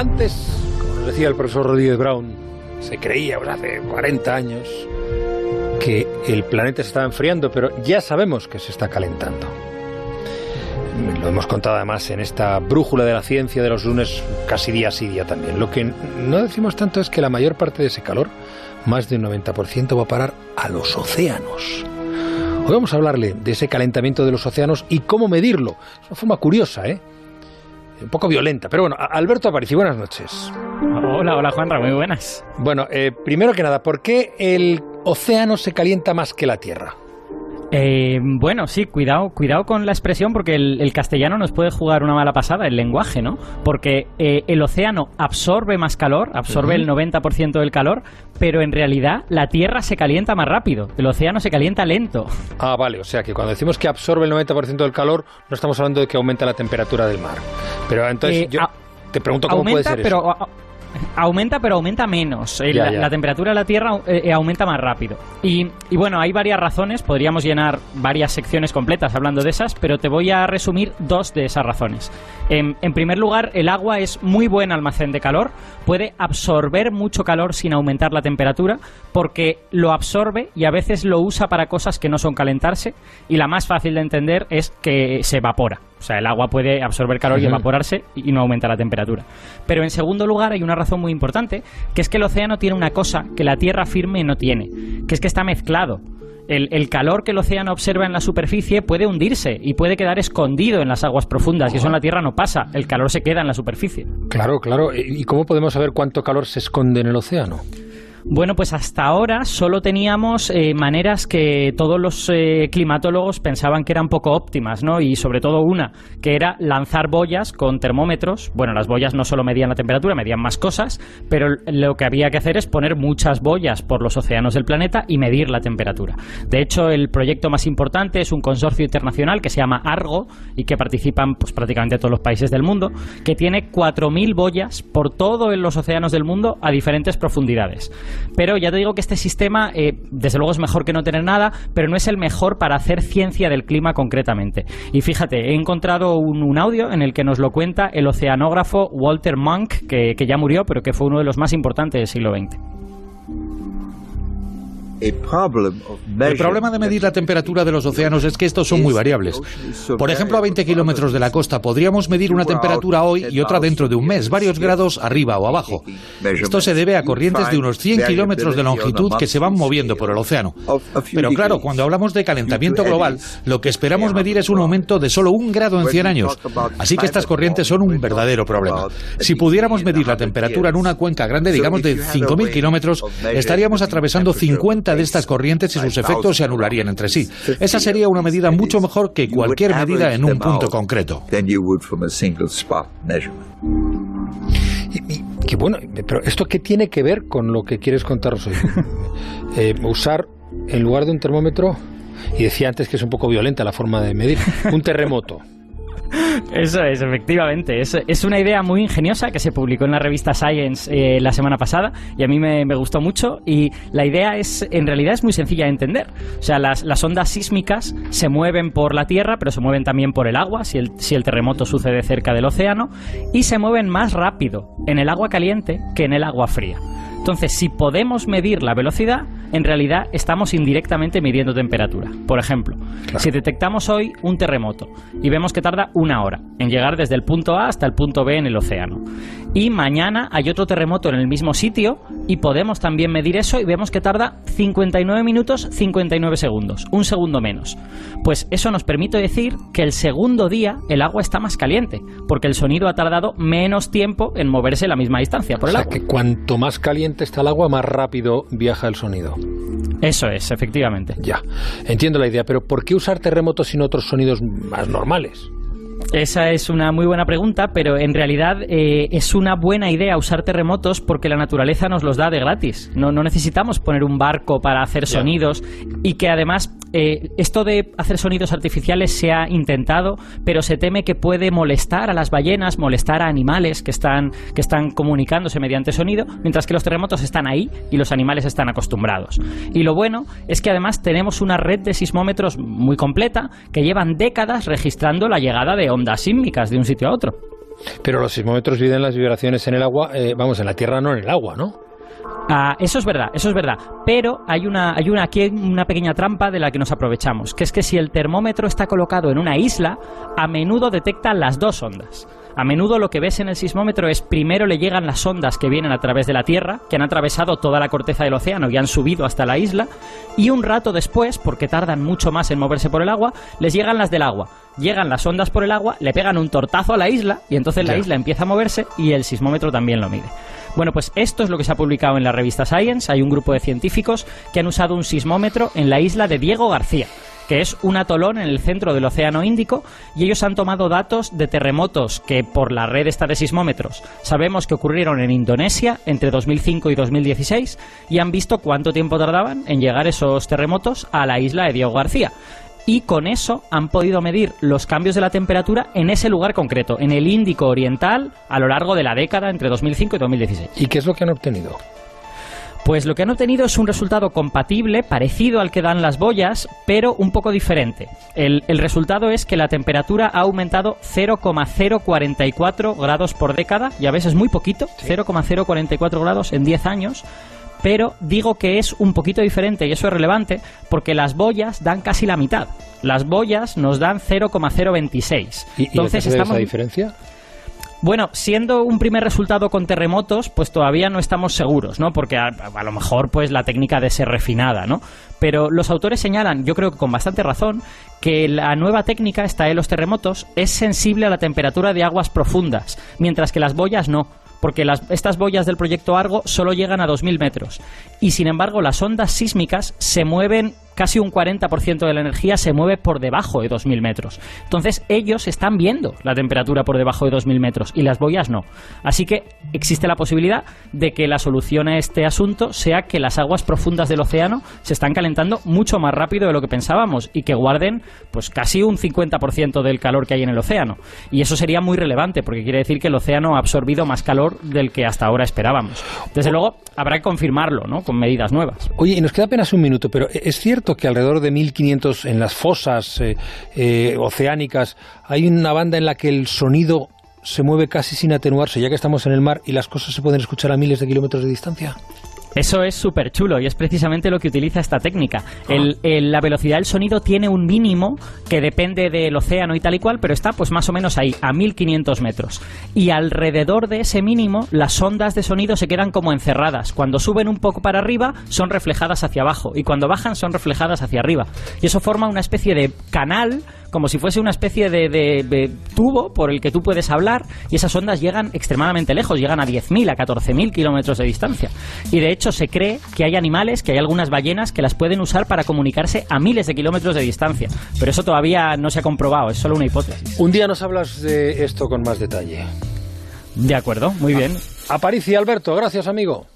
Antes, como decía el profesor Rodríguez Brown, se creía pues, hace 40 años que el planeta se estaba enfriando, pero ya sabemos que se está calentando. Lo hemos contado además en esta brújula de la ciencia de los lunes, casi día sí día también. Lo que no decimos tanto es que la mayor parte de ese calor, más de un 90%, va a parar a los océanos. Hoy vamos a hablarle de ese calentamiento de los océanos y cómo medirlo. Es una forma curiosa, ¿eh? Un poco violenta. Pero bueno, Alberto Aparici, buenas noches. Hola, hola Juanra, muy buenas. Bueno, eh, primero que nada, ¿por qué el océano se calienta más que la Tierra? Eh, bueno, sí, cuidado, cuidado con la expresión porque el, castellano nos puede jugar una mala pasada, el lenguaje, ¿no? Porque eh, el océano absorbe más calor, absorbe el 90% del calor, pero en realidad la Tierra se calienta más rápido, el océano se calienta lento. Ah, vale, o sea que cuando decimos que absorbe el 90% del calor, no estamos hablando de que aumenta la temperatura del mar. Pero entonces eh, yo te pregunto cómo puede ser pero, Aumenta, pero aumenta menos. Eh, la, temperatura de la Tierra eh, eh, aumenta más rápido. Y, bueno, hay varias razones. Podríamos llenar varias secciones completas hablando de esas, pero te voy a resumir dos de esas razones. En, en primer lugar, el agua es muy buen almacén de calor. Puede absorber mucho calor sin aumentar la temperatura, porque lo absorbe y a veces lo usa para cosas que no son calentarse. Y la más fácil de entender es que se evapora. O sea, el agua puede absorber calor y evaporarse y no aumenta la temperatura. Pero en segundo lugar hay una razón muy importante, que es que el océano tiene una cosa que la tierra firme no tiene, que es que está mezclado. El, calor que el océano observa en la superficie puede hundirse y puede quedar escondido en las aguas profundas, y eso en la Tierra no pasa, el calor se queda en la superficie. Claro, claro. ¿Y cómo podemos saber cuánto calor se esconde en el océano? Bueno, pues hasta ahora solo teníamos eh, maneras que todos los eh, climatólogos pensaban que eran poco óptimas, ¿no? Y sobre todo una, que era lanzar boyas con termómetros. Bueno, las boyas no solo medían la temperatura, medían más cosas, pero lo que había que hacer es poner muchas boyas por los océanos del planeta y medir la temperatura. De hecho, el proyecto más importante es un consorcio internacional que se llama Argo y que participan pues, prácticamente todos los países del mundo, que tiene 4.000 boyas por todos los océanos del mundo a diferentes profundidades. Pero ya te digo que este sistema, eh, desde luego es mejor que no tener nada, pero no es el mejor para hacer ciencia del clima concretamente. Y fíjate, he encontrado un, audio en el que nos lo cuenta el oceanógrafo Walter Monk, que, que ya murió, pero que fue uno de los más importantes del siglo XX. El problema de medir la temperatura de los océanos es que estos son muy variables. Por ejemplo, a 20 kilómetros de la costa podríamos medir una temperatura hoy y otra dentro de un mes, varios grados arriba o abajo. Esto se debe a corrientes de unos 100 kilómetros de longitud que se van moviendo por el océano. Pero claro, cuando hablamos de calentamiento global, lo que esperamos medir es un aumento de solo un grado en 100 años. Así que estas corrientes son un verdadero problema. Si pudiéramos medir la temperatura en una cuenca grande, digamos de 5.000 kilómetros, estaríamos atravesando 50 de estas corrientes y sus efectos se anularían entre sí. Esa sería una medida mucho mejor que cualquier medida en un punto concreto. Y, bueno, pero ¿esto qué tiene que ver con lo que quieres contaros hoy? Eh, usar, en lugar de un termómetro, y decía antes que es un poco violenta la forma de medir, un terremoto. Eso es, efectivamente. Es, es, una idea muy ingeniosa que se publicó en la revista Science eh, la semana pasada y a mí me, gustó mucho. Y la idea es, en realidad, es muy sencilla de entender. O sea, las, las, ondas sísmicas se mueven por la Tierra, pero se mueven también por el agua, si el, si el terremoto sucede cerca del océano, y se mueven más rápido en el agua caliente que en el agua fría. Entonces, si podemos medir la velocidad, en realidad estamos indirectamente midiendo temperatura. Por ejemplo, si detectamos hoy un terremoto y vemos que tarda una hora en llegar desde el punto A hasta el punto B en el océano, y mañana hay otro terremoto en el mismo sitio y podemos también medir eso y vemos que tarda 59 minutos 59 segundos, un segundo menos. Pues eso nos permite decir que el segundo día el agua está más caliente, porque el sonido ha tardado menos tiempo en moverse la misma distancia por el o sea, que cuanto más caliente está el agua, más rápido viaja el sonido. Eso es, efectivamente. Ya, entiendo la idea, pero ¿por qué usar terremotos sin otros sonidos más normales? Esa es una muy buena pregunta, pero en realidad eh, es una buena idea usar terremotos porque la naturaleza nos los da de gratis. No, no necesitamos poner un barco para hacer sonidos y que además eh, esto de hacer sonidos artificiales se ha intentado, pero se teme que puede molestar a las ballenas, molestar a animales que están, que están comunicándose mediante sonido, mientras que los terremotos están ahí y los animales están acostumbrados. Y lo bueno es que además tenemos una red de sismómetros muy completa que llevan décadas registrando la llegada de ondas sísmicas de un sitio a otro. Pero los sismómetros miden las vibraciones en el agua, eh, vamos, en la Tierra, no en el agua, ¿no? Ah, eso es verdad, eso es verdad. Pero hay una, hay una, aquí una pequeña trampa de la que nos aprovechamos, que es que si el termómetro está colocado en una isla, a menudo detecta las dos ondas. A menudo lo que ves en el sismómetro es primero le llegan las ondas que vienen a través de la Tierra, que han atravesado toda la corteza del océano y han subido hasta la isla, y un rato después, porque tardan mucho más en moverse por el agua, les llegan las del agua. Llegan las ondas por el agua, le pegan un tortazo a la isla y entonces la isla empieza a moverse y el sismómetro también lo mide. Bueno, pues esto es lo que se ha publicado en la revista Science. Hay un grupo de científicos que han usado un sismómetro en la isla de Diego García que es un atolón en el centro del Océano Índico, y ellos han tomado datos de terremotos que por la red esta de sismómetros sabemos que ocurrieron en Indonesia entre 2005 y 2016 y han visto cuánto tiempo tardaban en llegar esos terremotos a la isla de Diego García y con eso han podido medir los cambios de la temperatura en ese lugar concreto, en el Índico Oriental, a lo largo de la década entre 2005 y 2016. ¿Y qué es lo que han obtenido? Pues lo que han obtenido es un resultado compatible, parecido al que dan las boyas, pero un poco diferente. El, el resultado es que la temperatura ha aumentado 0,044 grados por década, ya ves, es muy poquito, 0,044 grados en 10 años, pero digo que es un poquito diferente y eso es relevante porque las boyas dan casi la mitad. Las boyas nos dan 0,026. ¿Y, Entonces, ¿y esa diferencia? Bueno, siendo un primer resultado con terremotos, pues todavía no estamos seguros, ¿no? Porque a, lo mejor pues la técnica de ser refinada, ¿no? Pero los autores señalan, yo creo que con bastante razón, que la nueva técnica, esta de los terremotos, es sensible a la temperatura de aguas profundas, mientras que las boyas no porque las, estas boyas del proyecto Argo solo llegan a 2.000 metros. Y sin embargo, las ondas sísmicas se mueven casi un 40% de la energía se mueve por debajo de 2.000 metros. Entonces ellos están viendo la temperatura por debajo de 2.000 metros y las boyas no. Así que existe la posibilidad de que la solución a este asunto sea que las aguas profundas del océano se están calentando mucho más rápido de lo que pensábamos y que guarden pues casi un 50% del calor que hay en el océano. Y eso sería muy relevante porque quiere decir que el océano ha absorbido más calor del que hasta ahora esperábamos. Desde luego habrá que confirmarlo, ¿no? Con medidas nuevas. Oye, y nos queda apenas un minuto, pero es cierto que alrededor de 1500 en las fosas eh, eh, oceánicas hay una banda en la que el sonido se mueve casi sin atenuarse, ya que estamos en el mar y las cosas se pueden escuchar a miles de kilómetros de distancia? Eso es súper chulo y es precisamente lo que utiliza esta técnica. Ah. la velocidad del sonido tiene un mínimo que depende del océano y tal y cual, pero está pues más o menos ahí, a 1500 metros. Y alrededor de ese mínimo, las ondas de sonido se quedan como encerradas. Cuando suben un poco para arriba, son reflejadas hacia abajo y cuando bajan, son reflejadas hacia arriba. Y eso forma una especie de canal como si fuese una especie de, tubo por el que tú puedes hablar y esas ondas llegan extremadamente lejos, llegan a 10.000, a 14.000 kilómetros de distancia. Y de hecho se cree que hay animales, que hay algunas ballenas que las pueden usar para comunicarse a miles de kilómetros de distancia. Pero eso todavía no se ha comprobado, es solo una hipótesis. Un día nos hablas de esto con más detalle. De acuerdo, muy bien. Aparicio Alberto, gracias amigo.